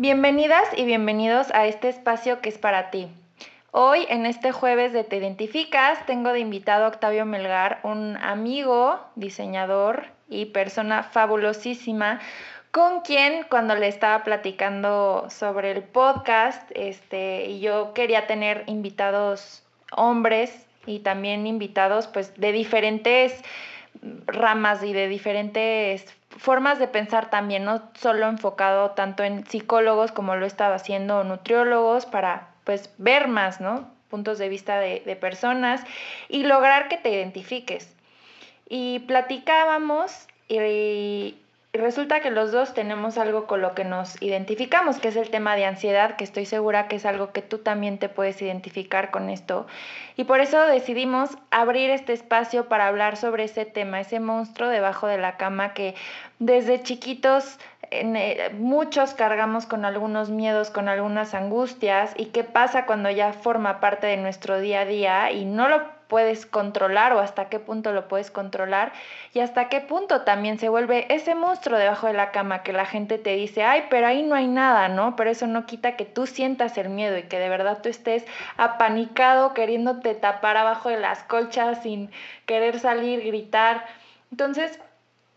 Bienvenidas y bienvenidos a este espacio que es para ti. Hoy, en este jueves de Te Identificas, tengo de invitado a Octavio Melgar, un amigo, diseñador y persona fabulosísima, con quien cuando le estaba platicando sobre el podcast, este, y yo quería tener invitados hombres y también invitados pues de diferentes ramas y de diferentes formas de pensar también, no solo enfocado tanto en psicólogos como lo estaba haciendo nutriólogos para pues ver más, ¿no? Puntos de vista de, de personas y lograr que te identifiques. Y platicábamos y, y resulta que los dos tenemos algo con lo que nos identificamos, que es el tema de ansiedad, que estoy segura que es algo que tú también te puedes identificar con esto. Y por eso decidimos abrir este espacio para hablar sobre ese tema, ese monstruo debajo de la cama que desde chiquitos eh, muchos cargamos con algunos miedos, con algunas angustias y qué pasa cuando ya forma parte de nuestro día a día y no lo puedes controlar o hasta qué punto lo puedes controlar y hasta qué punto también se vuelve ese monstruo debajo de la cama que la gente te dice, ay, pero ahí no hay nada, ¿no? Pero eso no quita que tú sientas el miedo y que de verdad tú estés apanicado queriéndote tapar abajo de las colchas sin querer salir, gritar. Entonces,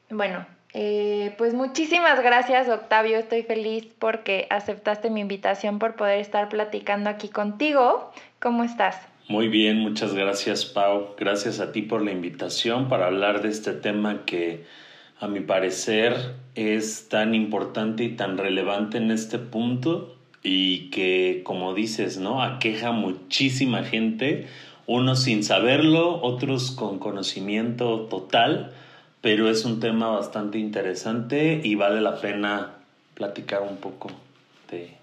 bueno, eh, pues muchísimas gracias Octavio, estoy feliz porque aceptaste mi invitación por poder estar platicando aquí contigo. ¿Cómo estás? Muy bien, muchas gracias Pau. Gracias a ti por la invitación para hablar de este tema que a mi parecer es tan importante y tan relevante en este punto y que como dices, ¿no? Aqueja muchísima gente, unos sin saberlo, otros con conocimiento total, pero es un tema bastante interesante y vale la pena platicar un poco de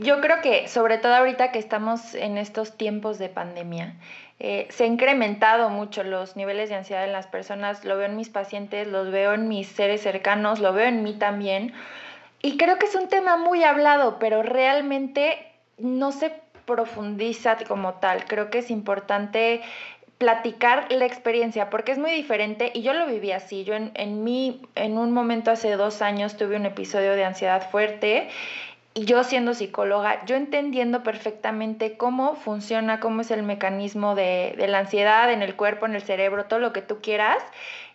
yo creo que sobre todo ahorita que estamos en estos tiempos de pandemia, eh, se han incrementado mucho los niveles de ansiedad en las personas, lo veo en mis pacientes, los veo en mis seres cercanos, lo veo en mí también. Y creo que es un tema muy hablado, pero realmente no se profundiza como tal. Creo que es importante platicar la experiencia, porque es muy diferente y yo lo viví así. Yo en, en, mí, en un momento hace dos años tuve un episodio de ansiedad fuerte y yo siendo psicóloga, yo entendiendo perfectamente cómo funciona, cómo es el mecanismo de, la ansiedad en el cuerpo, en el cerebro, todo lo que tú quieras,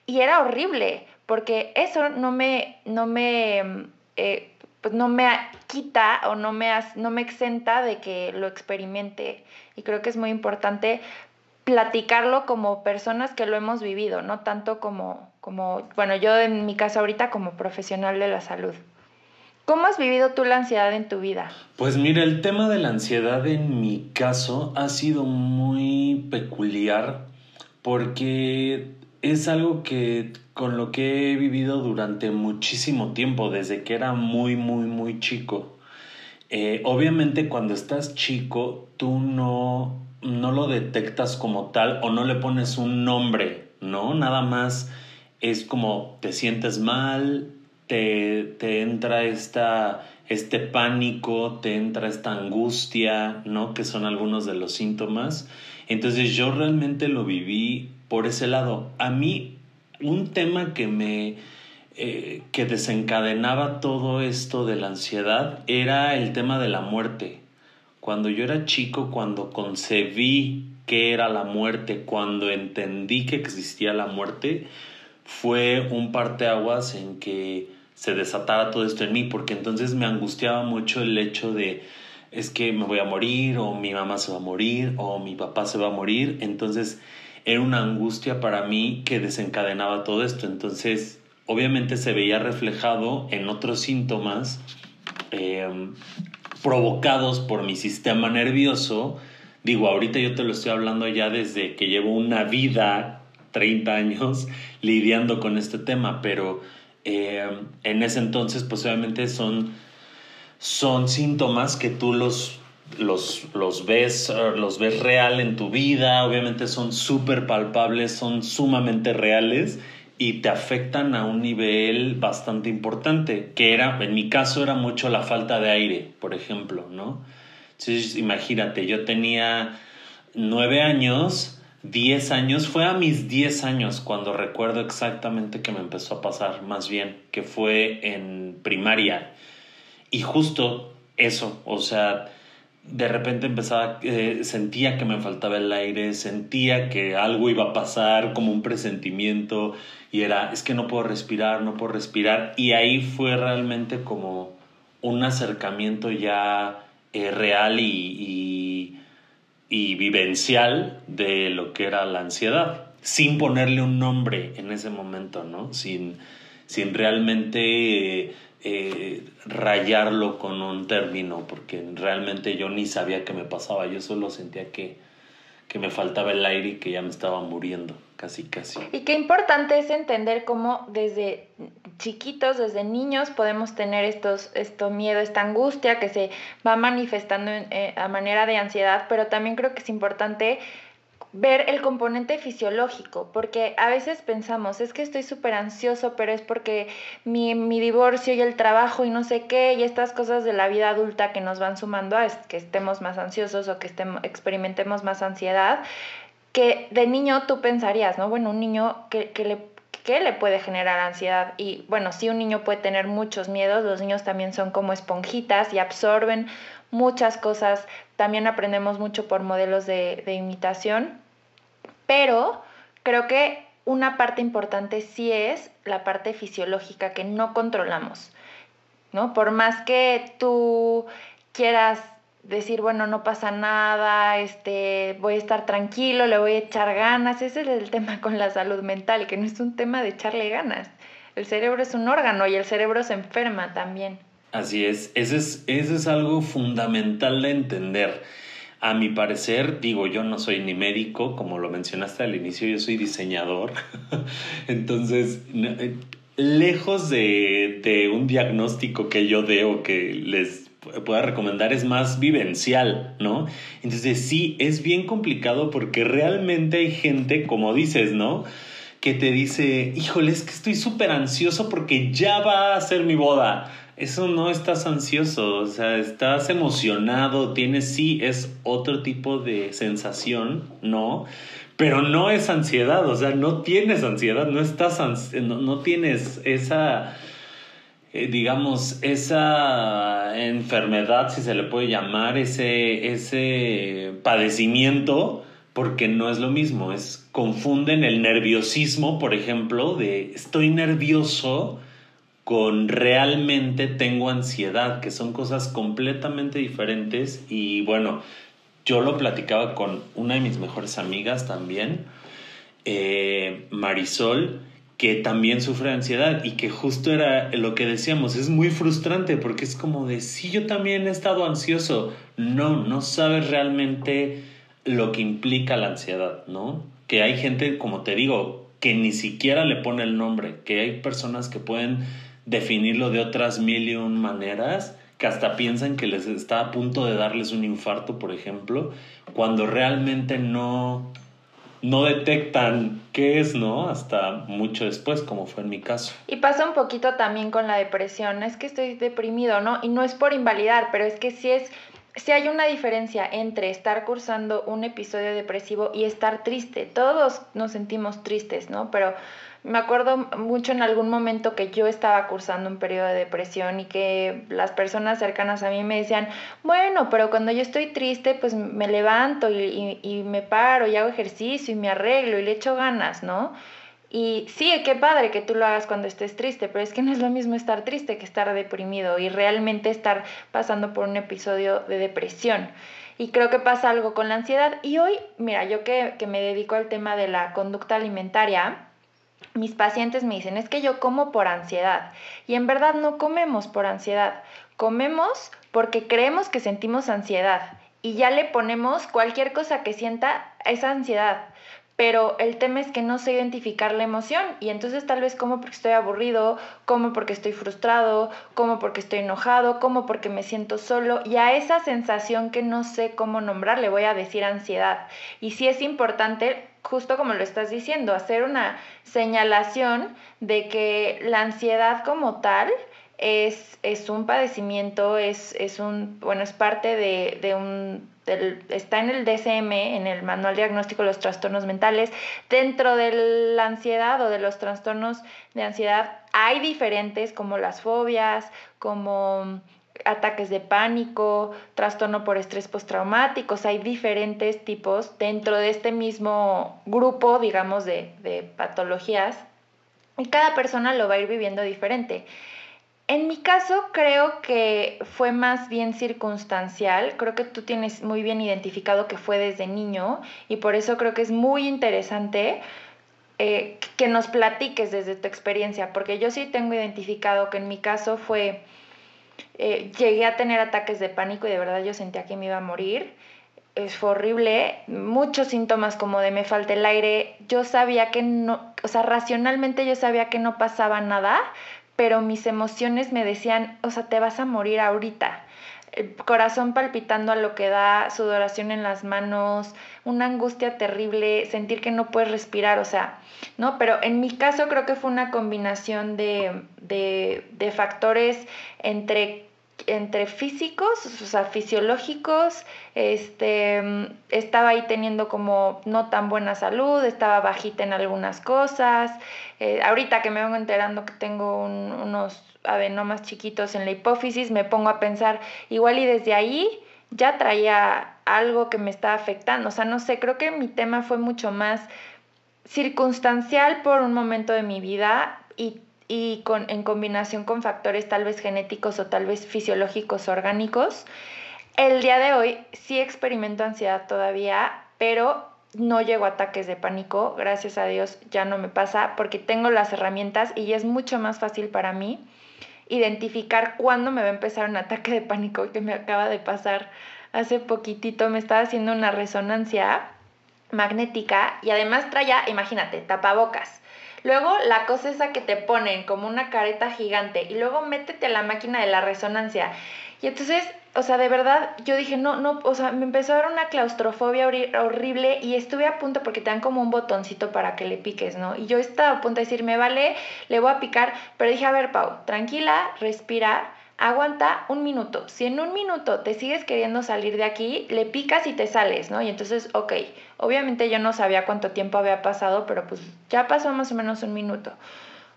y era horrible, porque eso no me, no me, eh, pues no me quita o no me, no me exenta de que lo experimente. Y creo que es muy importante platicarlo como personas que lo hemos vivido, no tanto como, como, bueno, yo en mi caso ahorita como profesional de la salud. ¿Cómo has vivido tú la ansiedad en tu vida? Pues mira, el tema de la ansiedad en mi caso ha sido muy peculiar porque es algo que con lo que he vivido durante muchísimo tiempo, desde que era muy, muy, muy chico. Eh, obviamente cuando estás chico, tú no, no lo detectas como tal o no le pones un nombre, ¿no? Nada más es como te sientes mal, te, entra esta, este pánico, te entra esta angustia, ¿no? Que son algunos de los síntomas. Entonces yo realmente lo viví por ese lado. A mí, un tema que me... Eh, que desencadenaba todo esto de la ansiedad era el tema de la muerte. Cuando yo era chico, cuando concebí qué era la muerte, cuando entendí que existía la muerte, fue un parteaguas en que se desatara todo esto en mí, porque entonces me angustiaba mucho el hecho de es que me voy a morir o mi mamá se va a morir o mi papá se va a morir, entonces era una angustia para mí que desencadenaba todo esto, entonces obviamente se veía reflejado en otros síntomas em, provocados por mi sistema nervioso, digo, ahorita yo te lo estoy hablando ya desde que llevo una vida 30 años lidiando con este tema, pero eh, en ese entonces pues obviamente son, son síntomas que tú los, los, los, ves, eh, los ves real en tu vida, obviamente son súper palpables, son sumamente reales y te afectan a un nivel bastante importante, que era, en mi caso era mucho la falta de aire, por ejemplo, ¿no? Entonces, imagínate, yo tenía nueve años, diez años, fue a mis diez años cuando recuerdo exactamente que me empezó a pasar, más bien, que fue en primaria. Y justo eso, o sea, de repente empezaba, eh, sentía que me faltaba el aire, sentía que algo iba a pasar, como un presentimiento, y era, es que no puedo respirar, no puedo respirar, y ahí fue realmente como un acercamiento ya eh, real y, vivencial de lo que era la ansiedad, sin ponerle un nombre en ese momento, ¿no? Sin, sin realmente... Eh, rayarlo con un término, porque realmente yo ni sabía qué me pasaba, yo solo sentía que, que me faltaba el aire y que ya me estaba muriendo, casi, casi. Y qué importante es entender cómo desde chiquitos, desde niños, podemos tener estos, esto miedo, esta angustia que se va manifestando eh, a manera de ansiedad, pero también creo que es importante ver el componente fisiológico, porque a veces pensamos, es que estoy súper ansioso, pero es porque mi, mi, divorcio y el trabajo y no sé qué, y estas cosas de la vida adulta que nos van sumando a que estemos más ansiosos o que estemos, experimentemos más ansiedad, que de niño tú pensarías, ¿no? Bueno, un niño que, que le ¿Qué le puede generar ansiedad? Y bueno, si un niño puede tener muchos miedos, los niños también son como esponjitas y absorben muchas cosas. También aprendemos mucho por modelos de, de imitación. Pero creo que una parte importante sí es la parte fisiológica que no controlamos. ¿no? Por más que tú quieras decir, bueno, no pasa nada, este, voy a estar tranquilo, le voy a echar ganas. Ese es el tema con la salud mental, que no es un tema de echarle ganas. El cerebro es un órgano y el cerebro se enferma también. Así es, eso es, eso es algo fundamental de entender. A mi parecer, digo, yo no soy ni médico, como lo mencionaste al inicio, yo soy diseñador. Entonces, eh, lejos de, de un diagnóstico que yo dé o que les pueda recomendar es más vivencial, ¿no? Entonces sí, es bien complicado porque realmente hay gente, como dices, ¿no? Que te dice, híjole, es que estoy súper ansioso porque ya va a ser mi boda. Eso no estás ansioso, o sea, estás emocionado, tienes, sí, es otro tipo de sensación, ¿no? Pero no es ansiedad, o sea, no tienes ansiedad, no estás, no, no tienes esa digamos, esa enfermedad, si se le puede llamar, ese, ese padecimiento, porque no es lo mismo, es confunden el nerviosismo, por ejemplo, de estoy nervioso con realmente tengo ansiedad, que son cosas completamente diferentes. Y bueno, yo lo platicaba con una de mis mejores amigas también, eh, Marisol, que también sufre ansiedad y que justo era lo que decíamos, es muy frustrante porque es como de, sí, yo también he estado ansioso, no, no sabes realmente lo que implica la ansiedad, ¿no? Que hay gente, como te digo, que ni siquiera le pone el nombre, que hay personas que pueden definirlo de otras mil y un maneras, que hasta piensan que les está a punto de darles un infarto, por ejemplo, cuando realmente no, no detectan qué es, ¿no? Hasta mucho después, como fue en mi caso. Y pasa un poquito también con la depresión, es que estoy deprimido, ¿no? Y no es por invalidar, pero es que sí es, sí hay una diferencia entre estar cursando un episodio depresivo y estar triste. Todos nos sentimos tristes, ¿no? Pero me acuerdo mucho en algún momento que yo estaba cursando un periodo de depresión y que las personas cercanas a mí me decían, bueno, pero cuando yo estoy triste, pues me levanto y, y, me paro y hago ejercicio y me arreglo y le echo ganas, ¿no? Y sí, qué padre que tú lo hagas cuando estés triste, pero es que no es lo mismo estar triste que estar deprimido y realmente estar pasando por un episodio de depresión. Y creo que pasa algo con la ansiedad. Y hoy, mira, yo que, que me dedico al tema de la conducta alimentaria, mis pacientes me dicen, es que yo como por ansiedad. Y en verdad no comemos por ansiedad, comemos porque creemos que sentimos ansiedad y ya le ponemos cualquier cosa que sienta esa ansiedad. pero el tema es que no sé identificar la emoción y entonces tal vez como porque estoy aburrido, como porque estoy frustrado, como porque estoy enojado, como porque me siento solo y a esa sensación que no sé cómo nombrar le voy a decir ansiedad. Y sí es importante, justo como lo estás diciendo, hacer una señalación de que la ansiedad como tal es, es un padecimiento, es, es, un, bueno, es parte de, de un está en el DSM, en el Manual Diagnóstico de los Trastornos Mentales. Dentro de la ansiedad o de los trastornos de ansiedad hay diferentes como las fobias, como ataques de pánico, trastorno por estrés postraumático, hay diferentes tipos dentro de este mismo grupo, digamos, de, de patologías. Y cada persona lo va a ir viviendo diferente. En mi caso creo que fue más bien circunstancial, creo que tú tienes muy bien identificado que fue desde niño y por eso creo que es muy interesante eh, que nos platiques desde tu experiencia, porque yo sí tengo identificado que en mi caso fue, eh, llegué a tener ataques de pánico y de verdad yo sentía que me iba a morir. Es, fue horrible, muchos síntomas como de me falta el aire, yo sabía que no, o sea, racionalmente yo sabía que no pasaba nada, pero mis emociones me decían, o sea, te vas a morir ahorita. El corazón palpitando a lo que da, sudoración en las manos, una angustia terrible, sentir que no puedes respirar, o sea, ¿no? Pero en mi caso creo que fue una combinación de, de, de factores entre entre físicos, o sea, fisiológicos, este, estaba ahí teniendo como no tan buena salud, estaba bajita en algunas cosas. Eh, ahorita que me vengo enterando que tengo unos adenomas chiquitos en la hipófisis, me pongo a pensar, igual y desde ahí ya traía algo que me estaba afectando. O sea, no sé, creo que mi tema fue mucho más circunstancial por un momento de mi vida y y con, en combinación con factores tal vez genéticos o tal vez fisiológicos orgánicos. El día de hoy sí experimento ansiedad todavía, pero no llego a ataques de pánico, gracias a Dios ya no me pasa porque tengo las herramientas y es mucho más fácil para mí identificar cuándo me va a empezar un ataque de pánico que me acaba de pasar hace poquitito, me estaba haciendo una resonancia magnética y además traía, imagínate, tapabocas. Luego la cosa esa que te ponen como una careta gigante y luego métete a la máquina de la resonancia. Y entonces, o sea, de verdad, yo dije, no, no, o sea, me empezó a dar una claustrofobia horrible y estuve a punto porque te dan como un botoncito para que le piques, ¿no? Y yo estaba a punto de decir, me vale, le voy a picar, pero dije, a ver, Pau, tranquila, respira aguanta un minuto. Si en un minuto te sigues queriendo salir de aquí, le picas y te sales, ¿no? Y entonces, ok, obviamente yo no sabía cuánto tiempo había pasado, pero pues ya pasó más o menos un minuto.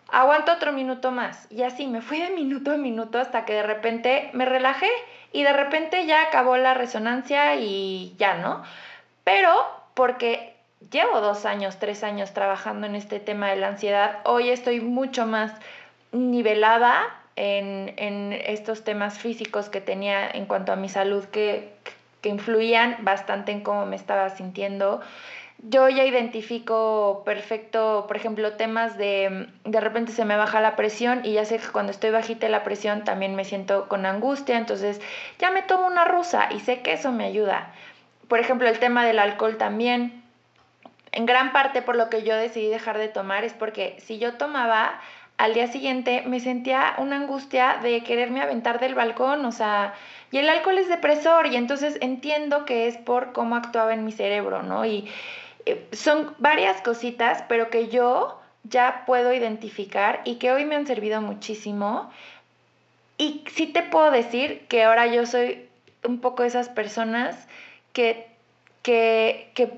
Aguanto otro minuto más. Y así me fui de minuto a minuto hasta que de repente me relajé y de repente ya acabó la resonancia y ya, ¿no? Pero porque llevo dos años, tres años trabajando en este tema de la ansiedad, hoy estoy mucho más nivelada, en, estos temas físicos que tenía en cuanto a mi salud que, que influían bastante en cómo me estaba sintiendo. Yo ya identifico perfecto, por ejemplo, temas de de repente se me baja la presión y ya sé que cuando estoy bajita la presión también me siento con angustia, entonces ya me tomo una rusa y sé que eso me ayuda. Por ejemplo, el tema del alcohol también. En gran parte por lo que yo decidí dejar de tomar es porque si yo tomaba, al día siguiente me sentía una angustia de quererme aventar del balcón, o sea, y el alcohol es depresor y entonces entiendo que es por cómo actuaba en mi cerebro, ¿no? Y eh, son varias cositas, pero que yo ya puedo identificar y que hoy me han servido muchísimo. Y sí te puedo decir que ahora yo soy un poco esas personas que, que, que,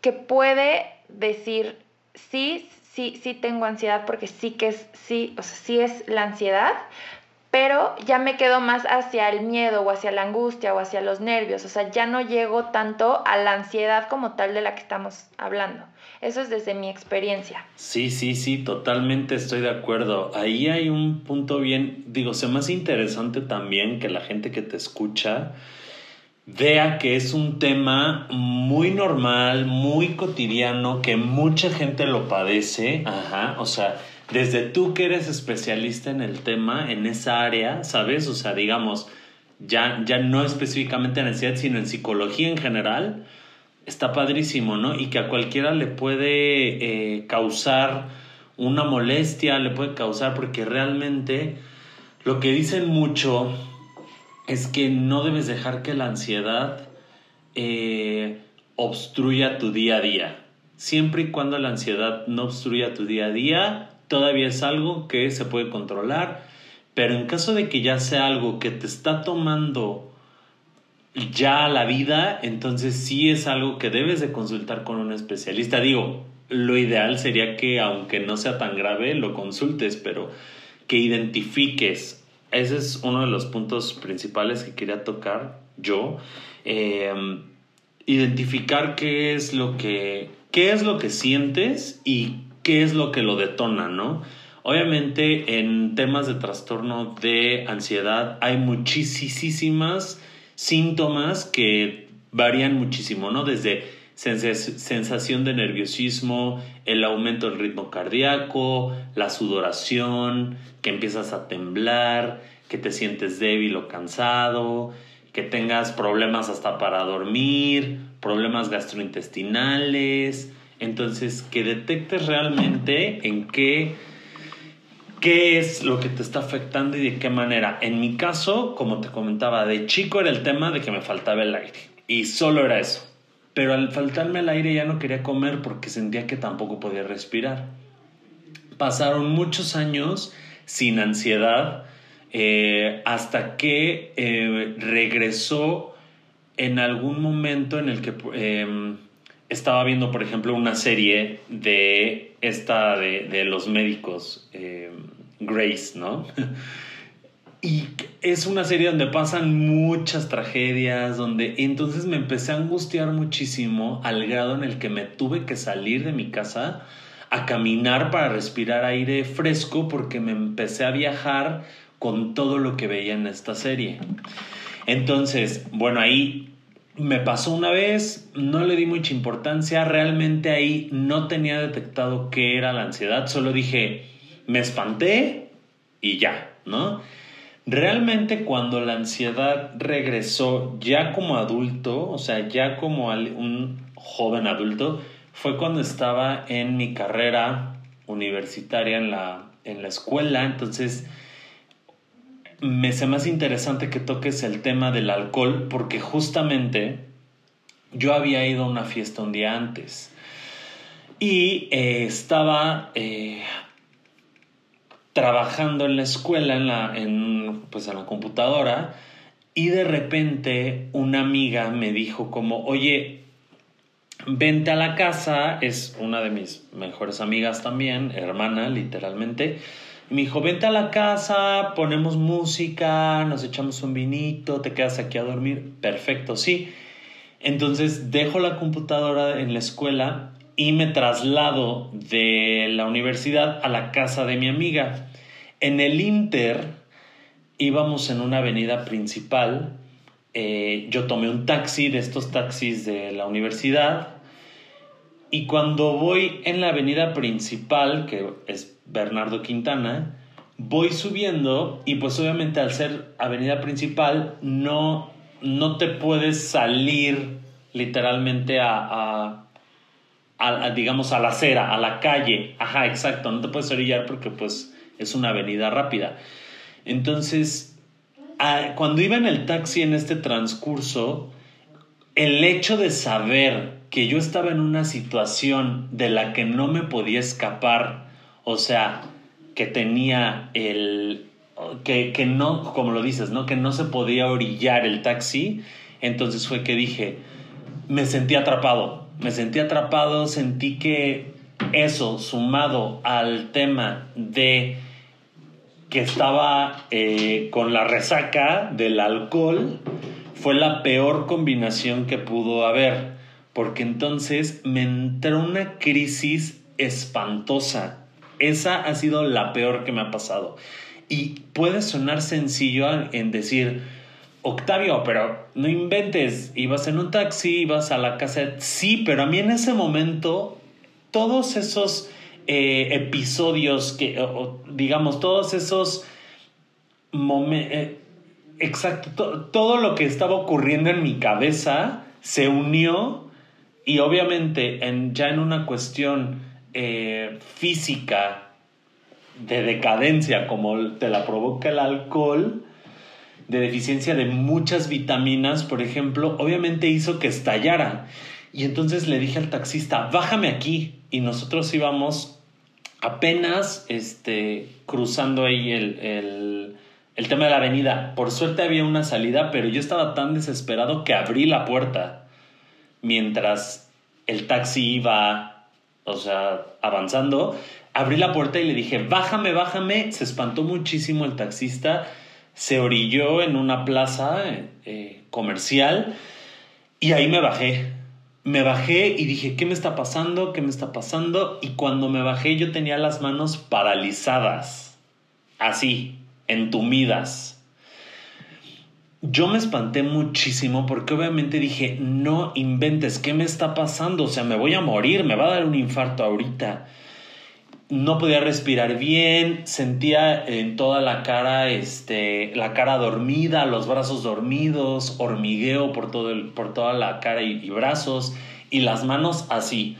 que puede decir, sí, sí, sí tengo ansiedad porque sí que es, sí, o sea, sí es la ansiedad, pero ya me quedo más hacia el miedo o hacia la angustia o hacia los nervios, o sea, ya no llego tanto a la ansiedad como tal de la que estamos hablando. Eso es desde mi experiencia. Sí, sí, sí, totalmente estoy de acuerdo. Ahí hay un punto bien, digo, se más interesante también que la gente que te escucha vea que es un tema muy normal, muy cotidiano, que mucha gente lo padece. Ajá, o sea, desde tú que eres especialista en el tema, en esa área, ¿sabes? O sea, digamos, ya, ya no específicamente en ansiedad, sino en psicología en general, está padrísimo, ¿no? Y que a cualquiera le puede eh, causar una molestia, le puede causar, porque realmente lo que dicen mucho es que no debes dejar que la ansiedad eh, obstruya tu día a día. Siempre y cuando la ansiedad no obstruya tu día a día, todavía es algo que se puede controlar, pero en caso de que ya sea algo que te está tomando ya la vida, entonces sí es algo que debes de consultar con un especialista. Digo, lo ideal sería que aunque no sea tan grave, lo consultes, pero que identifiques. Ese es uno de los puntos principales que quería tocar yo. Eh, identificar qué es lo que qué es lo que sientes y qué es lo que lo detona, ¿no? Obviamente en temas de trastorno de ansiedad hay muchísimas síntomas que varían muchísimo, ¿no? Desde sensación de nerviosismo, el aumento del ritmo cardíaco, la sudoración, que empiezas a temblar, que te sientes débil o cansado, que tengas problemas hasta para dormir, problemas gastrointestinales. Entonces, que detectes realmente en qué qué es lo que te está afectando y de qué manera. En mi caso, como te comentaba, de chico era el tema de que me faltaba el aire y solo era eso. Pero al faltarme el aire ya no quería comer porque sentía que tampoco podía respirar. Pasaron muchos años sin ansiedad eh, hasta que eh, regresó en algún momento en el que em, estaba viendo, por ejemplo, una serie de esta de, los médicos, eh, Grace, ¿no? y es una serie donde pasan muchas tragedias, donde entonces me empecé a angustiar muchísimo al grado en el que me tuve que salir de mi casa a caminar para respirar aire fresco porque me empecé a viajar con todo lo que veía en esta serie. Entonces, bueno, ahí me pasó una vez, no le di mucha importancia, realmente ahí no tenía detectado qué era la ansiedad, solo dije, me espanté y ya, ¿no? Realmente cuando la ansiedad regresó ya como adulto, o sea, ya como un joven adulto, fue cuando estaba en mi carrera universitaria en la, en la escuela, entonces me hace más interesante que toques el tema del alcohol porque justamente yo había ido a una fiesta un día antes y eh, estaba eh, trabajando en la escuela, en la, en, pues en la computadora, y de repente una amiga me dijo como, oye, vente a la casa, es una de mis mejores amigas también, hermana literalmente, me dijo, vente a la casa, ponemos música, nos echamos un vinito, te quedas aquí a dormir. Perfecto, sí. Entonces dejo la computadora en la escuela y me traslado de la universidad a la casa de mi amiga. En el Inter íbamos en una avenida principal. Eh, yo tomé un taxi de estos taxis de la universidad y cuando voy en la avenida principal, que es Bernardo Quintana, voy subiendo y pues obviamente al ser avenida principal no, no te puedes salir literalmente a, a, digamos, a la acera, a la calle. Ajá, exacto, no te puedes orillar porque pues es una avenida rápida. Entonces, cuando iba en el taxi en este transcurso, el hecho de saber que yo estaba en una situación de la que no me podía escapar, o sea, que tenía el... Que, que, no, como lo dices, ¿no? Que no se podía orillar el taxi. Entonces fue que dije, me sentí atrapado. Me sentí atrapado, sentí que eso, sumado al tema de que estaba eh, con la resaca del alcohol, fue la peor combinación que pudo haber. Porque entonces me entró una crisis espantosa esa ha sido la peor que me ha pasado. Y puede sonar sencillo en decir, Octavio, pero no inventes, ibas en un taxi, ibas a la casa. Sí, pero a mí en ese momento, todos esos eh, episodios que, digamos, todos esos momentos, eh, exacto, todo lo que estaba ocurriendo en mi cabeza se unió y obviamente en, ya en una cuestión eh, física de decadencia como te la provoca el alcohol, de deficiencia de muchas vitaminas, por ejemplo, obviamente hizo que estallara. Y entonces le dije al taxista, bájame aquí. Y nosotros íbamos apenas este, cruzando ahí el, el tema de la avenida. Por suerte había una salida, pero yo estaba tan desesperado que abrí la puerta mientras el taxi iba, o sea, avanzando. Abrí la puerta y le dije, bájame, bájame. Se espantó muchísimo el taxista se orilló en una plaza eh, comercial y ahí me bajé. Me bajé y dije, ¿qué me está pasando? ¿Qué me está pasando? Y cuando me bajé yo tenía las manos paralizadas, así, entumidas. Yo me espanté muchísimo porque obviamente dije, no inventes, ¿qué me está pasando? O sea, me voy a morir, me va a dar un infarto ahorita no podía respirar bien, sentía en toda la cara, este, la cara dormida, los brazos dormidos, hormigueo por, todo el, por toda la cara y, brazos, y las manos así.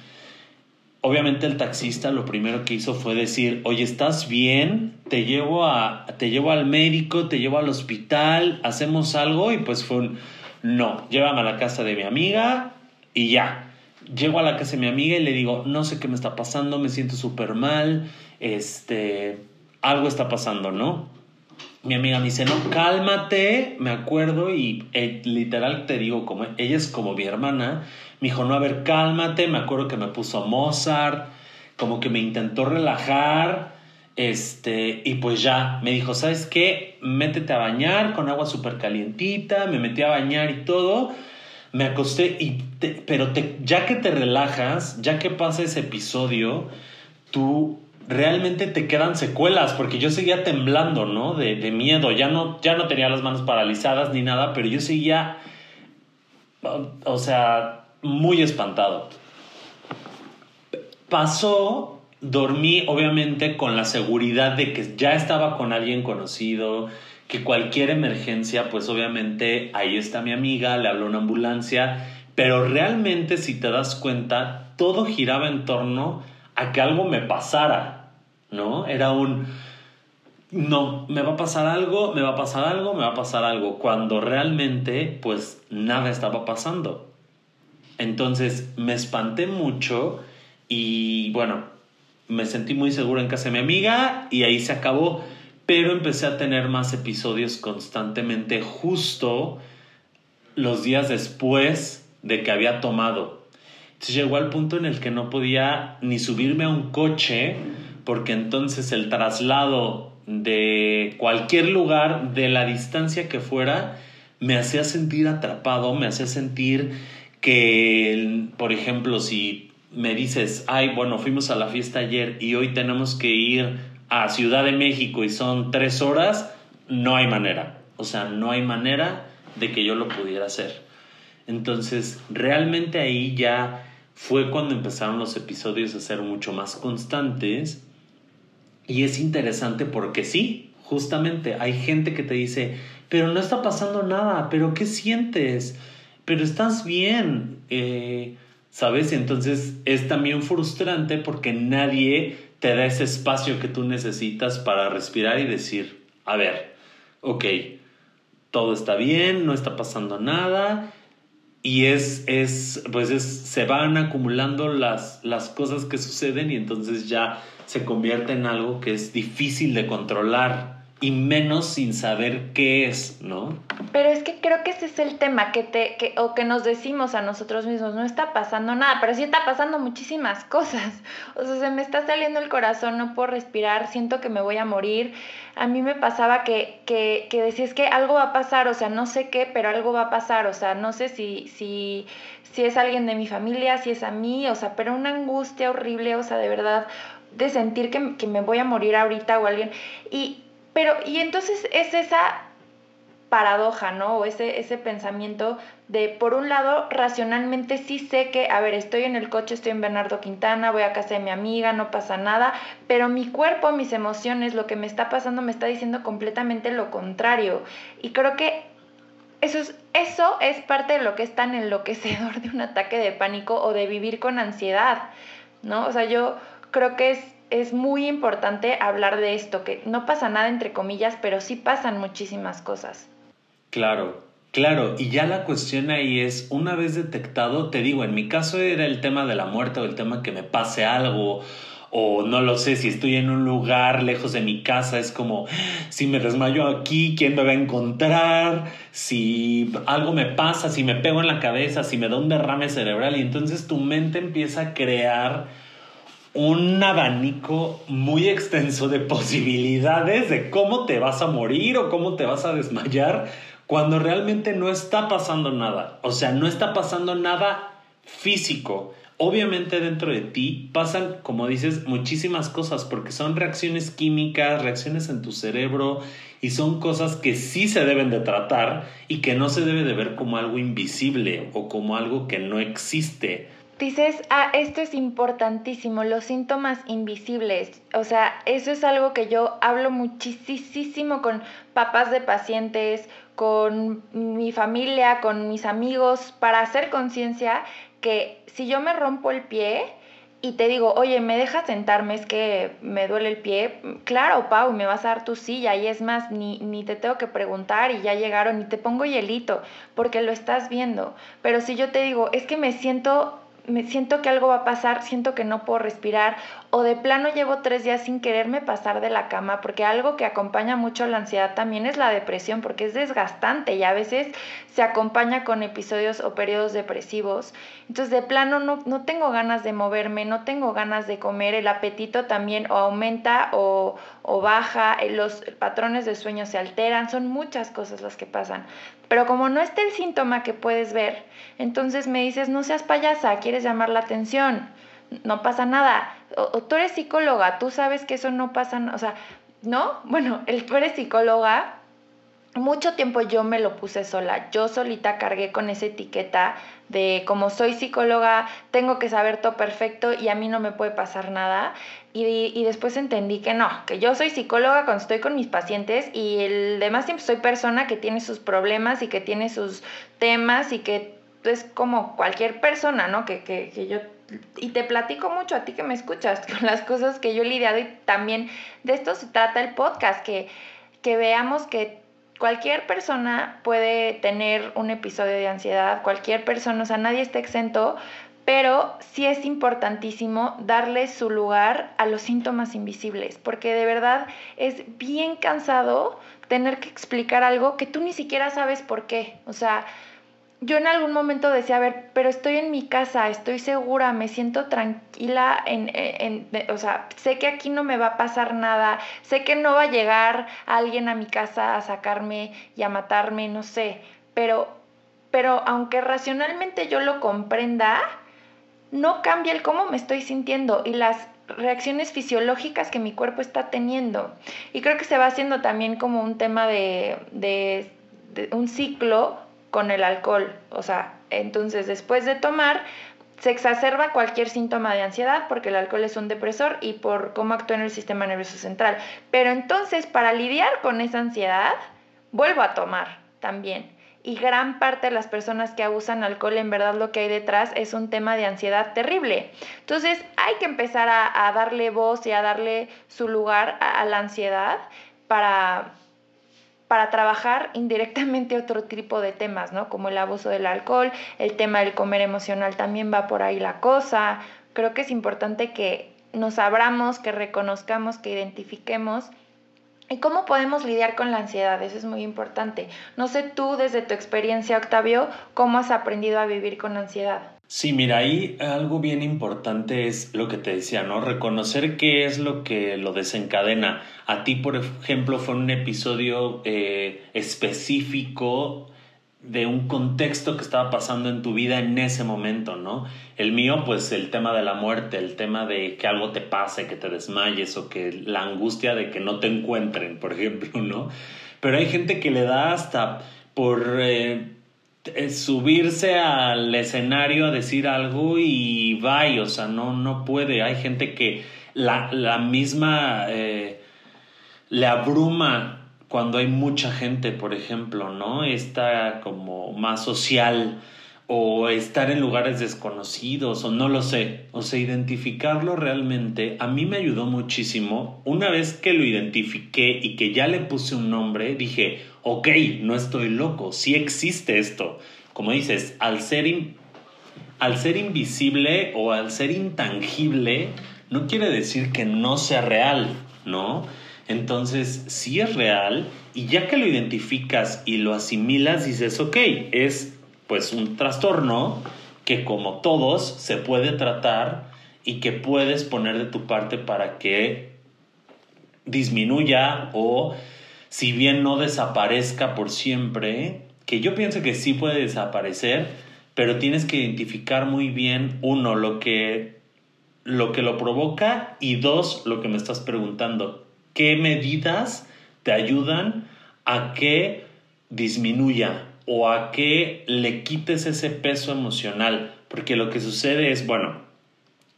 Obviamente el taxista lo primero que hizo fue decir, oye, ¿estás bien? Te llevo, a, te llevo al médico, te llevo al hospital, hacemos algo, y pues fue un, no, llévame a la casa de mi amiga y ya llego a la casa de mi amiga y le digo, no sé qué me está pasando, me siento súper mal, este, algo está pasando, ¿no? Mi amiga me dice, no, cálmate, me acuerdo y eh, literal te digo, como ella es como mi hermana, me dijo, no, a ver, cálmate, me acuerdo que me puso Mozart, como que me intentó relajar, este, y pues ya, me dijo, ¿sabes qué? Métete a bañar con agua súper calientita, me metí a bañar y todo, me acosté y pero te, ya que te relajas, ya que pasa ese episodio, tú realmente te quedan secuelas, porque yo seguía temblando, ¿no? De, de, miedo, ya no, ya no tenía las manos paralizadas ni nada, pero yo seguía, o sea, muy espantado. Pasó, dormí obviamente con la seguridad de que ya estaba con alguien conocido, que cualquier emergencia, pues obviamente ahí está mi amiga, le habló una ambulancia, pero realmente si te das cuenta, todo giraba en torno a que algo me pasara, ¿no? Era un, no, me va a pasar algo, me va a pasar algo, me va a pasar algo, cuando realmente pues nada estaba pasando. Entonces me espanté mucho y bueno, me sentí muy seguro en casa de mi amiga y ahí se acabó pero empecé a tener más episodios constantemente justo los días después de que había tomado. Entonces llegó al punto en el que no podía ni subirme a un coche porque entonces el traslado de cualquier lugar, de la distancia que fuera, me hacía sentir atrapado, me hacía sentir que, por ejemplo, si me dices, ay, bueno, fuimos a la fiesta ayer y hoy tenemos que ir a Ciudad de México y son tres horas, no hay manera. O sea, no hay manera de que yo lo pudiera hacer. Entonces, realmente ahí ya fue cuando empezaron los episodios a ser mucho más constantes. Y es interesante porque sí, justamente hay gente que te dice, pero no está pasando nada, pero ¿qué sientes? Pero estás bien, eh, ¿sabes? Entonces es también frustrante porque nadie te da ese espacio que tú necesitas para respirar y decir, a ver, ok, todo está bien, no está pasando nada. Y es, es pues es, se van acumulando las, las cosas que suceden y entonces ya se convierte en algo que es difícil de controlar y menos sin saber qué es, ¿no? Pero es que creo que ese es el tema, que te, que, o que nos decimos a nosotros mismos, no está pasando nada, pero sí está pasando muchísimas cosas. O sea, se me está saliendo el corazón, no puedo respirar, siento que me voy a morir. A mí me pasaba que, que, que decías que algo va a pasar, o sea, no sé qué, pero algo va a pasar, o sea, no sé si, si, si es alguien de mi familia, si es a mí, o sea, pero una angustia horrible, o sea, de verdad, de sentir que, que me voy a morir ahorita o alguien. Y pero, y entonces es esa paradoja, ¿no? O ese, ese pensamiento de, por un lado, racionalmente sí sé que, a ver, estoy en el coche, estoy en Bernardo Quintana, voy a casa de mi amiga, no pasa nada, pero mi cuerpo, mis emociones, lo que me está pasando me está diciendo completamente lo contrario. Y creo que eso es, eso es parte de lo que es tan enloquecedor de un ataque de pánico o de vivir con ansiedad, ¿no? O sea, yo creo que es, es muy importante hablar de esto, que no pasa nada entre comillas, pero sí pasan muchísimas cosas. Claro, claro, y ya la cuestión ahí es, una vez detectado, te digo, en mi caso era el tema de la muerte o el tema que me pase algo o no lo sé, si estoy en un lugar lejos de mi casa, es como, si me desmayo aquí, ¿quién me va a encontrar? Si algo me pasa, si me pego en la cabeza, si me da un derrame cerebral, y entonces tu mente empieza a crear un abanico muy extenso de posibilidades de cómo te vas a morir o cómo te vas a desmayar cuando realmente no está pasando nada. O sea, no está pasando nada físico obviamente dentro de ti pasan, como dices, muchísimas cosas porque son reacciones químicas, reacciones en tu cerebro y son cosas que sí se deben de tratar y que no se debe de ver como algo invisible o como algo que no existe. Dices, ah, esto es importantísimo, los síntomas invisibles. O sea, eso es algo que yo hablo muchísimo con papás de pacientes, con mi familia, con mis amigos, para hacer conciencia que si yo me rompo el pie y te digo, oye, ¿me dejas sentarme? Es que me duele el pie. Claro, Pau, me vas a dar tu silla y es más, ni, ni te tengo que preguntar y ya llegaron, ni te pongo hielito, porque lo estás viendo. Pero si yo te digo, es que me siento me siento que algo va a pasar, siento que no puedo respirar o de plano llevo tres días sin quererme pasar de la cama porque algo que acompaña mucho la ansiedad también es la depresión porque es desgastante y a veces se acompaña con episodios o periodos depresivos. Entonces de plano no, no tengo ganas de moverme, no tengo ganas de comer, el apetito también o aumenta o, o baja, eh, los patrones de sueño se alteran, son muchas cosas las que pasan. Pero como no está el síntoma que puedes ver, entonces me dices, no seas payasa, quieres llamar la atención, no pasa nada. Tú eres psicóloga, tú sabes que eso no pasa, o sea, ¿no? Bueno, el, tú eres psicóloga, mucho tiempo yo me lo puse sola, yo solita cargué con esa etiqueta de como soy psicóloga, tengo que saber todo perfecto y a mí no me puede pasar nada. Y, y, después entendí que no, que yo soy psicóloga cuando estoy con mis pacientes y el demás tiempo soy persona que tiene sus problemas y que tiene sus temas y que es como cualquier persona, ¿no? Que, que, que yo y te platico mucho a ti que me escuchas con las cosas que yo he lidiado y también de esto se trata el podcast, que, que veamos que cualquier persona puede tener un episodio de ansiedad, cualquier persona, o sea, nadie está exento, pero sí es importantísimo darle su lugar a los síntomas invisibles, porque de verdad es bien cansado tener que explicar algo que tú ni siquiera sabes por qué. O sea, yo en algún momento decía, a ver, pero estoy en mi casa, estoy segura, me siento tranquila, en, en, o sea, sé que aquí no me va a pasar nada, sé que no va a llegar alguien a mi casa a sacarme y a matarme, no sé, pero, pero aunque racionalmente yo lo comprenda, no cambia el cómo me estoy sintiendo y las reacciones fisiológicas que mi cuerpo está teniendo. Y creo que se va haciendo también como un tema de, de, de un ciclo con el alcohol. O sea, entonces después de tomar se exacerba cualquier síntoma de ansiedad porque el alcohol es un depresor y por cómo actúa en el sistema nervioso central. Pero entonces para lidiar con esa ansiedad, vuelvo a tomar también. Y gran parte de las personas que abusan alcohol, en verdad lo que hay detrás es un tema de ansiedad terrible. Entonces hay que empezar a, darle voz y a darle su lugar a la ansiedad para, para trabajar indirectamente otro tipo de temas, ¿no? Como el abuso del alcohol, el tema del comer emocional también va por ahí la cosa. Creo que es importante que nos abramos, que reconozcamos, que identifiquemos ¿Y cómo podemos lidiar con la ansiedad? Eso es muy importante. No sé tú, desde tu experiencia, Octavio, cómo has aprendido a vivir con ansiedad. Sí, mira, ahí algo bien importante es lo que te decía, ¿no? Reconocer qué es lo que lo desencadena. A ti, por ejemplo, fue un episodio eh, específico de un contexto que estaba pasando en tu vida en ese momento, ¿no? El mío, pues el tema de la muerte, el tema de que algo te pase, que te desmayes o que la angustia de que no te encuentren, por ejemplo, ¿no? Pero hay gente que le da hasta por... Eh, subirse al escenario a decir algo y vaya, o sea, no, no puede. Hay gente que la, la misma eh, le abruma cuando hay mucha gente, por ejemplo, ¿no? Está como más social o estar en lugares desconocidos o no lo sé. O sea, identificarlo realmente a mí me ayudó muchísimo. Una vez que lo identifiqué y que ya le puse un nombre, dije, ok, no estoy loco, sí existe esto. Como dices, al ser, al ser invisible o al ser intangible, no quiere decir que no sea real, ¿no? Entonces, sí es real y ya que lo identificas y lo asimilas, dices, ok, es pues un trastorno que como todos se puede tratar y que puedes poner de tu parte para que disminuya o si bien no desaparezca por siempre, que yo pienso que sí puede desaparecer, pero tienes que identificar muy bien, uno, lo que lo, que lo provoca y dos, lo que me estás preguntando, ¿qué medidas te ayudan a que disminuya o a que le quites ese peso emocional. Porque lo que sucede es, bueno,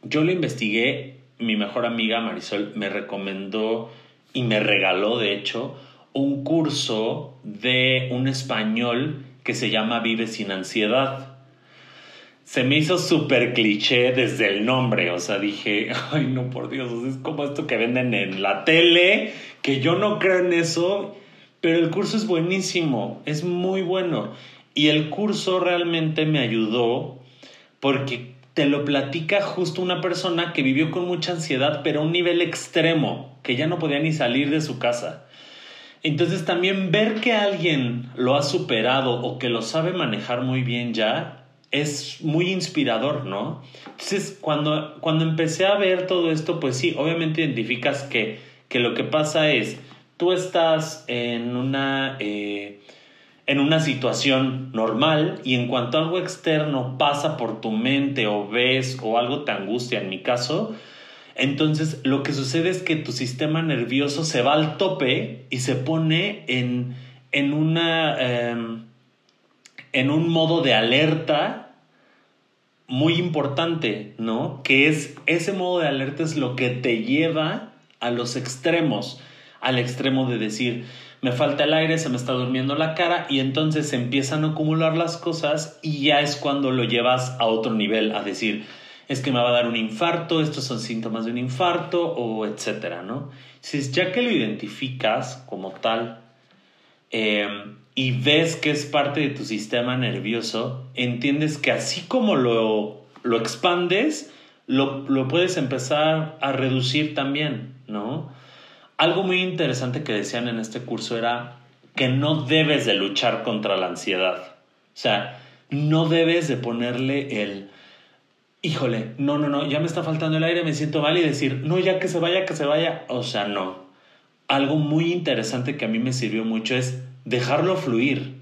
yo lo investigué, mi mejor amiga Marisol me recomendó y me regaló, de hecho, un curso de un español que se llama Vive sin ansiedad. Se me hizo súper cliché desde el nombre, o sea, dije, ay no, por Dios, es como esto que venden en la tele, que yo no creo en eso pero el curso es buenísimo, es muy bueno. Y el curso realmente me ayudó porque te lo platica justo una persona que vivió con mucha ansiedad, pero a un nivel extremo, que ya no podía ni salir de su casa. Entonces también ver que alguien lo ha superado o que lo sabe manejar muy bien ya es muy inspirador, ¿no? Entonces cuando, cuando empecé a ver todo esto, pues sí, obviamente identificas que, que lo que pasa es tú estás en una, eh, en una situación normal y en cuanto algo externo pasa por tu mente o ves o algo te angustia, en mi caso, entonces lo que sucede es que tu sistema nervioso se va al tope y se pone en, en, una, em, en un modo de alerta muy importante, ¿no? Que es ese modo de alerta es lo que te lleva a los extremos al extremo de decir, me falta el aire, se me está durmiendo la cara y entonces se empiezan a acumular las cosas y ya es cuando lo llevas a otro nivel, a decir, es que me va a dar un infarto, estos son síntomas de un infarto o etcétera, ¿no? Si ya que lo identificas como tal eh, y ves que es parte de tu sistema nervioso, entiendes que así como lo, lo expandes, lo, lo puedes empezar a reducir también, ¿no? Algo muy interesante que decían en este curso era que no debes de luchar contra la ansiedad. O sea, no debes de ponerle el, híjole, no, no, no, ya me está faltando el aire, me siento mal y decir, no, ya que se vaya, que se vaya. O sea, no. Algo muy interesante que a mí me sirvió mucho es dejarlo fluir.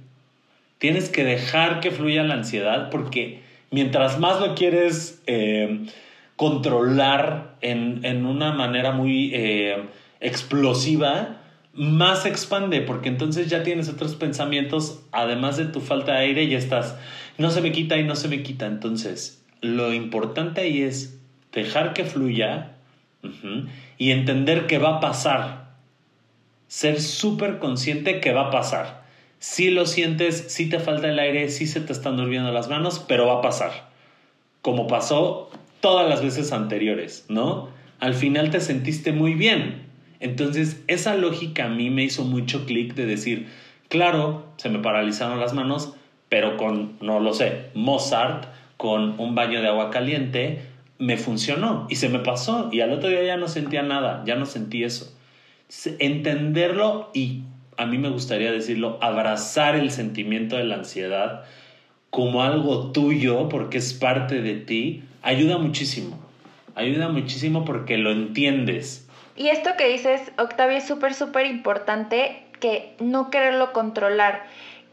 Tienes que dejar que fluya la ansiedad porque mientras más lo quieres eh, controlar en, en, una manera muy... Eh, explosiva, más expande, porque entonces ya tienes otros pensamientos, además de tu falta de aire, ya estás, no se me quita y no se me quita. Entonces, lo importante ahí es dejar que fluya y entender que va a pasar. Ser súper consciente que va a pasar. Si lo sientes, si te falta el aire, si se te están durmiendo las manos, pero va a pasar. Como pasó todas las veces anteriores, ¿no? Al final te sentiste muy bien, entonces, esa lógica a mí me hizo mucho clic de decir, claro, se me paralizaron las manos, pero con, no lo sé, Mozart, con un baño de agua caliente, me funcionó y se me pasó y al otro día ya no sentía nada, ya no sentí eso. Entenderlo y a mí me gustaría decirlo, abrazar el sentimiento de la ansiedad como algo tuyo porque es parte de ti, ayuda muchísimo. Ayuda muchísimo porque lo entiendes y esto que dices, Octavio, es súper, súper importante que no quererlo controlar.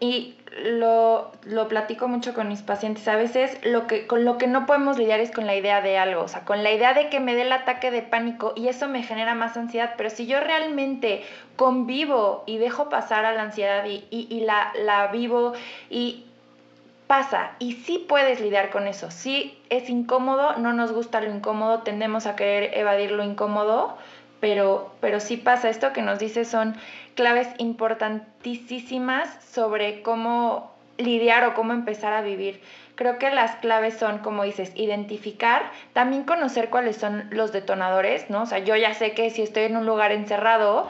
Y lo, lo, platico mucho con mis pacientes. A veces lo que, con lo que no podemos lidiar es con la idea de algo, o sea, con la idea de que me dé el ataque de pánico y eso me genera más ansiedad. Pero si yo realmente convivo y dejo pasar a la ansiedad y, y, la, la vivo y pasa y sí puedes lidiar con eso. Sí es incómodo, no nos gusta lo incómodo, tendemos a querer evadir lo incómodo, pero, pero sí pasa. Esto que nos dice son claves importantísimas sobre cómo lidiar o cómo empezar a vivir. Creo que las claves son, como dices, identificar, también conocer cuáles son los detonadores, ¿no? O sea, yo ya sé que si estoy en un lugar encerrado,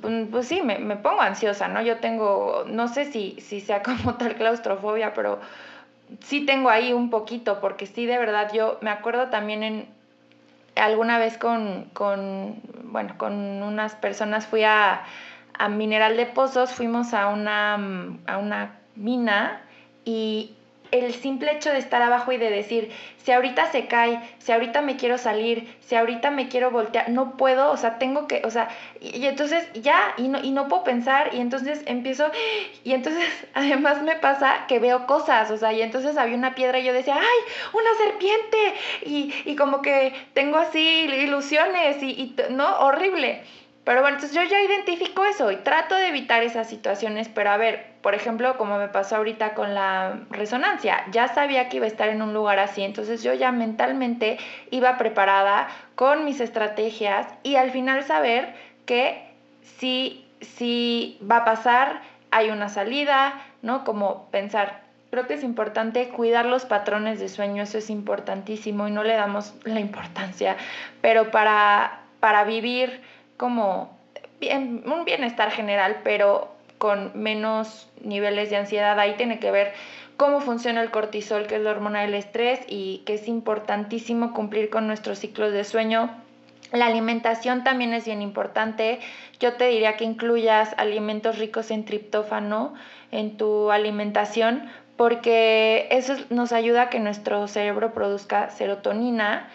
pues, pues sí, me, me, pongo ansiosa, ¿no? Yo tengo, no sé si, si sea como tal claustrofobia, pero sí tengo ahí un poquito, porque sí, de verdad, yo me acuerdo también en alguna vez con, con bueno, con unas personas fui a, a Mineral de Pozos, fuimos a una, a una mina y el simple hecho de estar abajo y de decir, si ahorita se cae, si ahorita me quiero salir, si ahorita me quiero voltear, no puedo, o sea, tengo que, o sea, y, entonces ya, y no, y no puedo pensar, y entonces empiezo, y entonces además me pasa que veo cosas, o sea, y entonces había una piedra y yo decía, ¡ay, una serpiente! Y, y como que tengo así ilusiones, y, y no, horrible. Pero bueno, entonces yo ya identifico eso y trato de evitar esas situaciones, pero a ver, por ejemplo, como me pasó ahorita con la resonancia, ya sabía que iba a estar en un lugar así, entonces yo ya mentalmente iba preparada con mis estrategias y al final saber que si, si va a pasar, hay una salida, ¿no? Como pensar, creo que es importante cuidar los patrones de sueño, eso es importantísimo y no le damos la importancia, pero para, para vivir como un bienestar general, pero con menos niveles de ansiedad. Ahí tiene que ver cómo funciona el cortisol, que es la hormona del estrés, y que es importantísimo cumplir con nuestros ciclos de sueño. La alimentación también es bien importante. Yo te diría que incluyas alimentos ricos en triptófano en tu alimentación porque eso nos ayuda a que nuestro cerebro produzca serotonina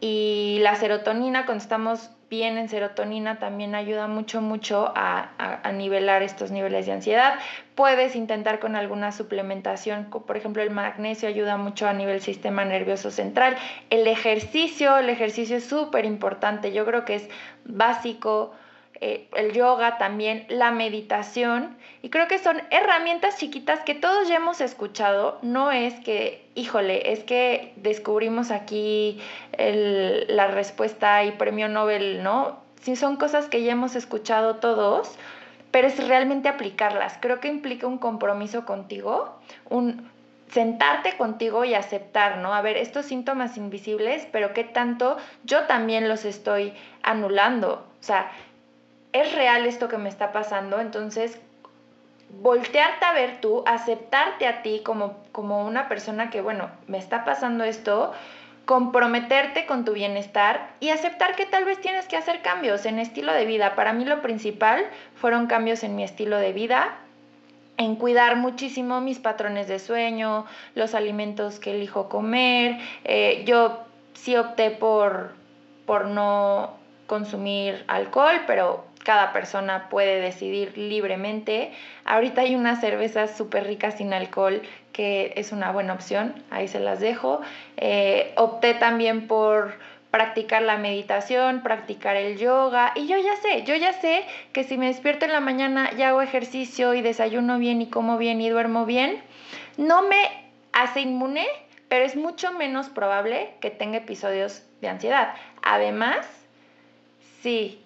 y la serotonina cuando estamos bien en serotonina también ayuda mucho, mucho a, a, nivelar estos niveles de ansiedad. Puedes intentar con alguna suplementación, por ejemplo el magnesio ayuda mucho a nivel sistema nervioso central. El ejercicio, el ejercicio es súper importante, yo creo que es básico eh, el yoga también, la meditación, y creo que son herramientas chiquitas que todos ya hemos escuchado, no es que, híjole, es que descubrimos aquí la respuesta y premio Nobel, ¿no? Sí son cosas que ya hemos escuchado todos, pero es realmente aplicarlas. Creo que implica un compromiso contigo, un sentarte contigo y aceptar, ¿no? A ver, estos síntomas invisibles, pero qué tanto yo también los estoy anulando. O sea, es real esto que me está pasando, entonces voltearte a ver tú, aceptarte a ti como, como una persona que, bueno, me está pasando esto, comprometerte con tu bienestar y aceptar que tal vez tienes que hacer cambios en estilo de vida. Para mí lo principal fueron cambios en mi estilo de vida, en cuidar muchísimo mis patrones de sueño, los alimentos que elijo comer. Eh, yo sí opté por, por no consumir alcohol, pero cada persona puede decidir libremente. Ahorita hay unas cervezas súper ricas sin alcohol que es una buena opción, ahí se las dejo. Eh, opté también por practicar la meditación, practicar el yoga y yo ya sé, yo ya sé que si me despierto en la mañana y hago ejercicio y desayuno bien y como bien y duermo bien, no me hace inmune, pero es mucho menos probable que tenga episodios de ansiedad. Además, sí,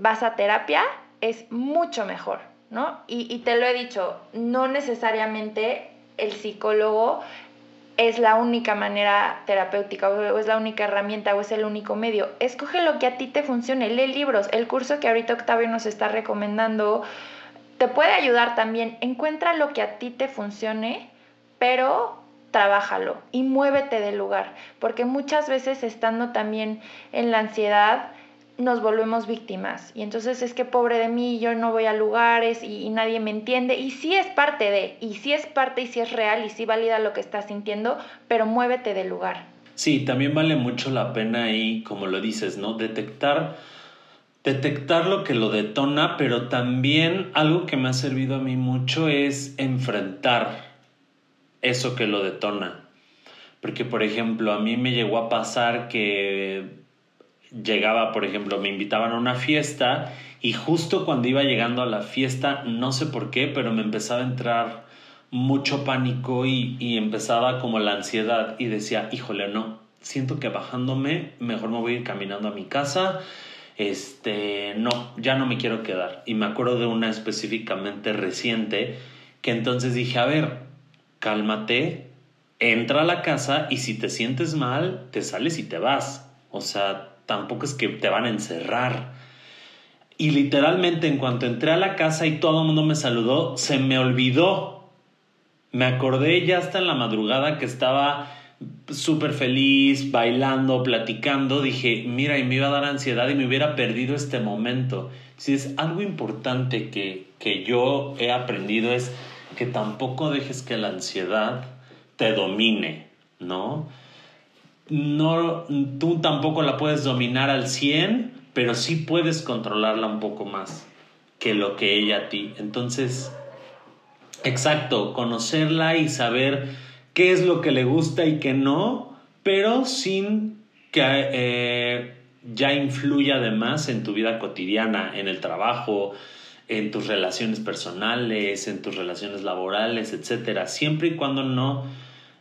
vas a terapia, es mucho mejor, ¿no? Y, te lo he dicho, no necesariamente el psicólogo es la única manera terapéutica o es la única herramienta o es el único medio. Escoge lo que a ti te funcione, lee libros. El curso que ahorita Octavio nos está recomendando te puede ayudar también. Encuentra lo que a ti te funcione, pero trabájalo y muévete del lugar, porque muchas veces estando también en la ansiedad, nos volvemos víctimas. Y entonces es que pobre de mí, yo no voy a lugares y, nadie me entiende. Y sí es parte de, y sí es parte y sí es real y sí valida lo que estás sintiendo, pero muévete del lugar. Sí, también vale mucho la pena ahí, como lo dices, ¿no? Detectar, detectar lo que lo detona, pero también algo que me ha servido a mí mucho es enfrentar eso que lo detona. Porque, por ejemplo, a mí me llegó a pasar que llegaba, por ejemplo, me invitaban a una fiesta y justo cuando iba llegando a la fiesta, no sé por qué, pero me empezaba a entrar mucho pánico y, y empezaba como la ansiedad y decía, híjole, no, siento que bajándome, mejor me voy a ir caminando a mi casa. este, no, ya no me quiero quedar. Y me acuerdo de una específicamente reciente que entonces dije, a ver, cálmate, entra a la casa y si te sientes mal, te sales y te vas. O sea, tampoco es que te van a encerrar. Y literalmente en cuanto entré a la casa y todo el mundo me saludó, se me olvidó. Me acordé ya hasta en la madrugada que estaba súper feliz, bailando, platicando, dije, mira, y me iba a dar ansiedad y me hubiera perdido este momento. Si es algo importante que, que yo he aprendido es que tampoco dejes que la ansiedad te domine, ¿no? No, tú tampoco la puedes dominar al 100, pero sí puedes controlarla un poco más que lo que ella a ti. Entonces, exacto, conocerla y saber qué es lo que le gusta y qué no, pero sin que eh, ya influya además en tu vida cotidiana, en el trabajo, en tus relaciones personales, en tus relaciones laborales, etcétera, siempre y cuando no,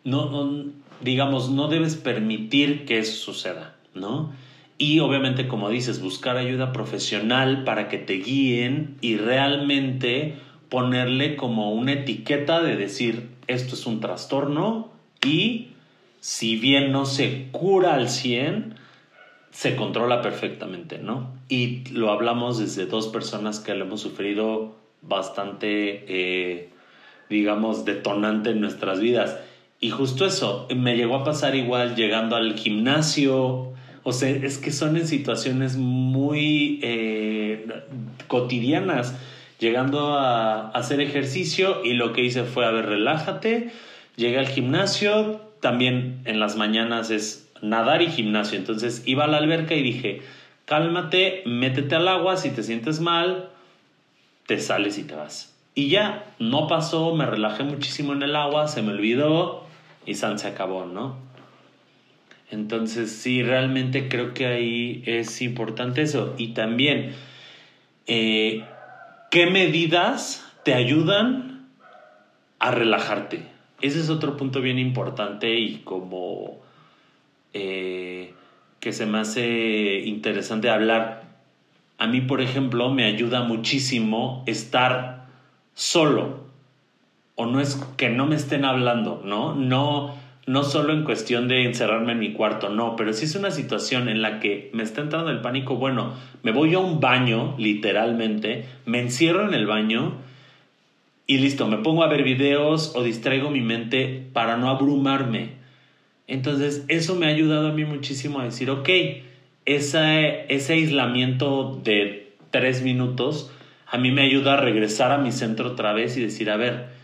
no, digamos, no debes permitir que eso suceda, ¿no? Y obviamente, como dices, buscar ayuda profesional para que te guíen y realmente ponerle como una etiqueta de decir, esto es un trastorno y si bien no se cura al 100, se controla perfectamente, ¿no? Y lo hablamos desde dos personas que lo hemos sufrido bastante, eh, digamos, detonante en nuestras vidas. Y justo eso, me llegó a pasar igual llegando al gimnasio, o sea, es que son en situaciones muy eh, cotidianas. Llegando a, hacer ejercicio y lo que hice fue, a ver, relájate, llegué al gimnasio, también en las mañanas es nadar y gimnasio, entonces iba a la alberca y dije, cálmate, métete al agua, si te sientes mal, te sales y te vas. Y ya, no pasó, me relajé muchísimo en el agua, se me olvidó y San se acabó, ¿no? Entonces sí, realmente creo que ahí es importante eso. Y también, eh, ¿Qué medidas te ayudan a relajarte? Ese es otro punto bien importante y como eh, que se me hace interesante hablar. A mí, por ejemplo, me ayuda muchísimo estar solo. O no es que no me estén hablando, ¿no? No no solo en cuestión de encerrarme en mi cuarto, no, pero si es una situación en la que me está entrando el pánico, bueno, me voy a un baño, literalmente, me encierro en el baño y listo, me pongo a ver videos o distraigo mi mente para no abrumarme. Entonces, eso me ha ayudado a mí muchísimo a decir, ok, ese, ese aislamiento de tres minutos a mí me ayuda a regresar a mi centro otra vez y decir, a ver,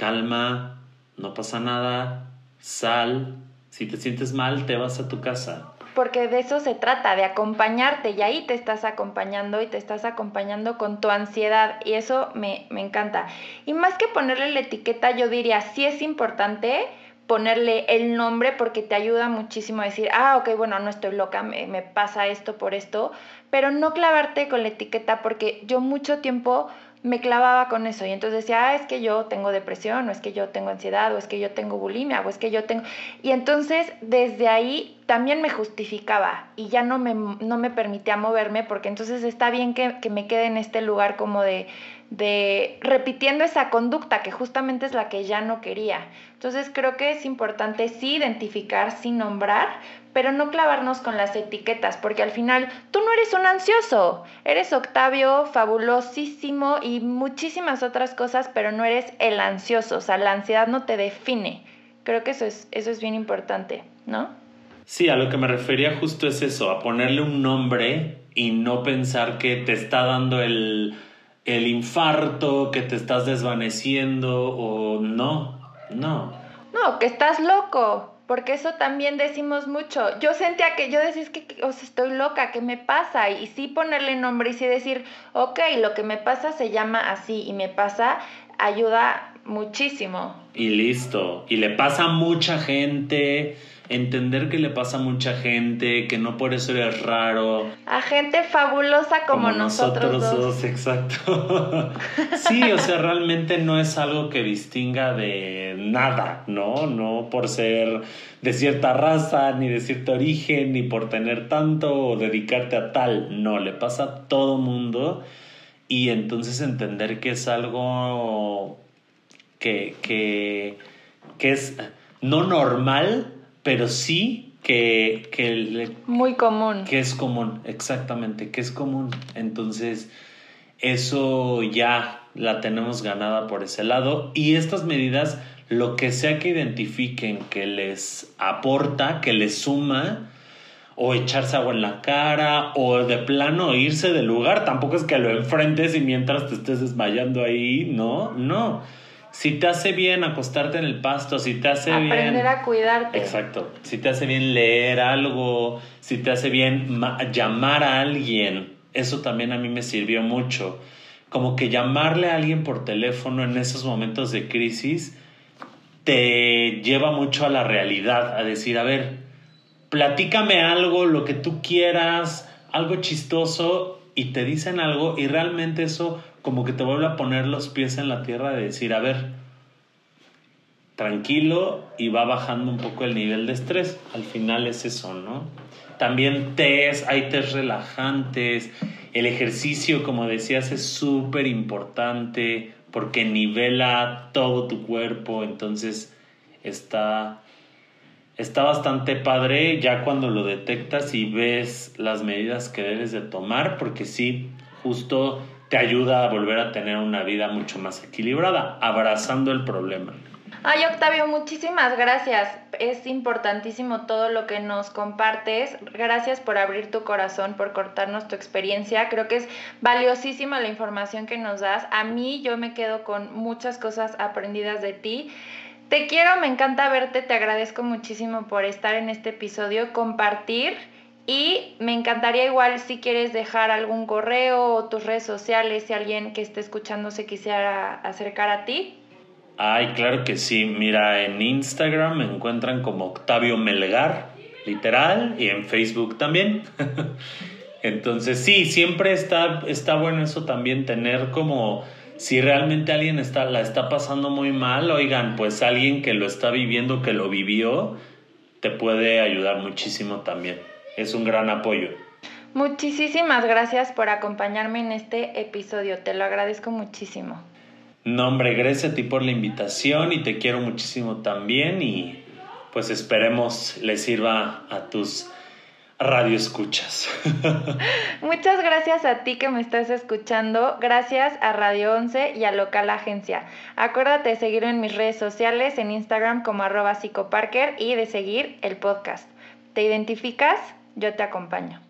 calma, no pasa nada, sal, si te sientes mal, te vas a tu casa. Porque de eso se trata, de acompañarte y ahí te estás acompañando y te estás acompañando con tu ansiedad y eso me, encanta. Y más que ponerle la etiqueta, yo diría, sí es importante ponerle el nombre porque te ayuda muchísimo a decir, ah, ok, bueno, no estoy loca, me, me pasa esto por esto, pero no clavarte con la etiqueta porque yo mucho tiempo me clavaba con eso y entonces decía, ah, es que yo tengo depresión, o es que yo tengo ansiedad, o es que yo tengo bulimia, o es que yo tengo... Y entonces desde ahí también me justificaba y ya no me, no me permitía moverme porque entonces está bien que, que me quede en este lugar como de, de repitiendo esa conducta que justamente es la que ya no quería. Entonces creo que es importante sí identificar, sí nombrar, pero no clavarnos con las etiquetas, porque al final tú no eres un ansioso, eres Octavio, fabulosísimo y muchísimas otras cosas, pero no eres el ansioso, o sea, la ansiedad no te define. Creo que eso es, eso es bien importante, ¿no? Sí, a lo que me refería justo es eso, a ponerle un nombre y no pensar que te está dando el, el infarto, que te estás desvaneciendo o no, no. No, que estás loco porque eso también decimos mucho. Yo sentía que yo decía, que o estoy loca, ¿qué me pasa? Y sí ponerle nombre y sí decir, ok, lo que me pasa se llama así y me pasa, ayuda muchísimo. Y listo. Y le pasa a mucha gente. Entender que le pasa a mucha gente, que no por eso eres raro. A gente fabulosa como, nosotros, dos. Exacto. sí, o sea, realmente no es algo que distinga de nada, ¿no? No por ser de cierta raza, ni de cierto origen, ni por tener tanto o dedicarte a tal. No, le pasa a todo mundo. Y entonces entender que es algo que, que, que es no normal, pero sí que, que muy común. Que es común, exactamente, que es común. Entonces, eso ya la tenemos ganada por ese lado. Y estas medidas, lo que sea que identifiquen que les aporta, que les suma, o echarse agua en la cara, o de plano irse del lugar, tampoco es que lo enfrentes y mientras te estés desmayando ahí, no, no si te hace bien acostarte en el pasto, si te hace bien... Aprender a cuidarte. Exacto. Si te hace bien leer algo, si te hace bien llamar a alguien, eso también a mí me sirvió mucho. Como que llamarle a alguien por teléfono en esos momentos de crisis te lleva mucho a la realidad, a decir, a ver, platícame algo, lo que tú quieras, algo chistoso, y te dicen algo y realmente eso como que te vuelve a poner los pies en la tierra de decir, a ver, tranquilo y va bajando un poco el nivel de estrés. Al final es eso, ¿no? También test, hay test relajantes. El ejercicio, como decías, es súper importante porque nivela todo tu cuerpo, entonces está, está bastante padre ya cuando lo detectas y ves las medidas que debes de tomar, porque sí, justo te ayuda a volver a tener una vida mucho más equilibrada, abrazando el problema. Ay, Octavio, muchísimas gracias. Es importantísimo todo lo que nos compartes. Gracias por abrir tu corazón, por cortarnos tu experiencia. Creo que es valiosísima la información que nos das. A mí yo me quedo con muchas cosas aprendidas de ti. Te quiero, me encanta verte, te agradezco muchísimo por estar en este episodio, compartir y me encantaría igual si quieres dejar algún correo o tus redes sociales, si alguien que esté escuchando se quisiera acercar a ti. Ay, claro que sí. Mira, en Instagram me encuentran como Octavio Melgar, literal, y en Facebook también. Entonces sí, siempre está, está bueno eso también, tener como si realmente alguien está, la está pasando muy mal, oigan, pues alguien que lo está viviendo, que lo vivió, te puede ayudar muchísimo también es un gran apoyo. Muchísimas gracias por acompañarme en este episodio, te lo agradezco muchísimo. No, hombre, gracias a ti por la invitación y te quiero muchísimo también y pues esperemos le sirva a tus radioescuchas. Muchas gracias a ti que me estás escuchando, gracias a Radio 11 y a Local Agencia. Acuérdate de seguirme en mis redes sociales, en Instagram como arroba psicoparker y de seguir el podcast. ¿Te identificas? Yo te acompaño.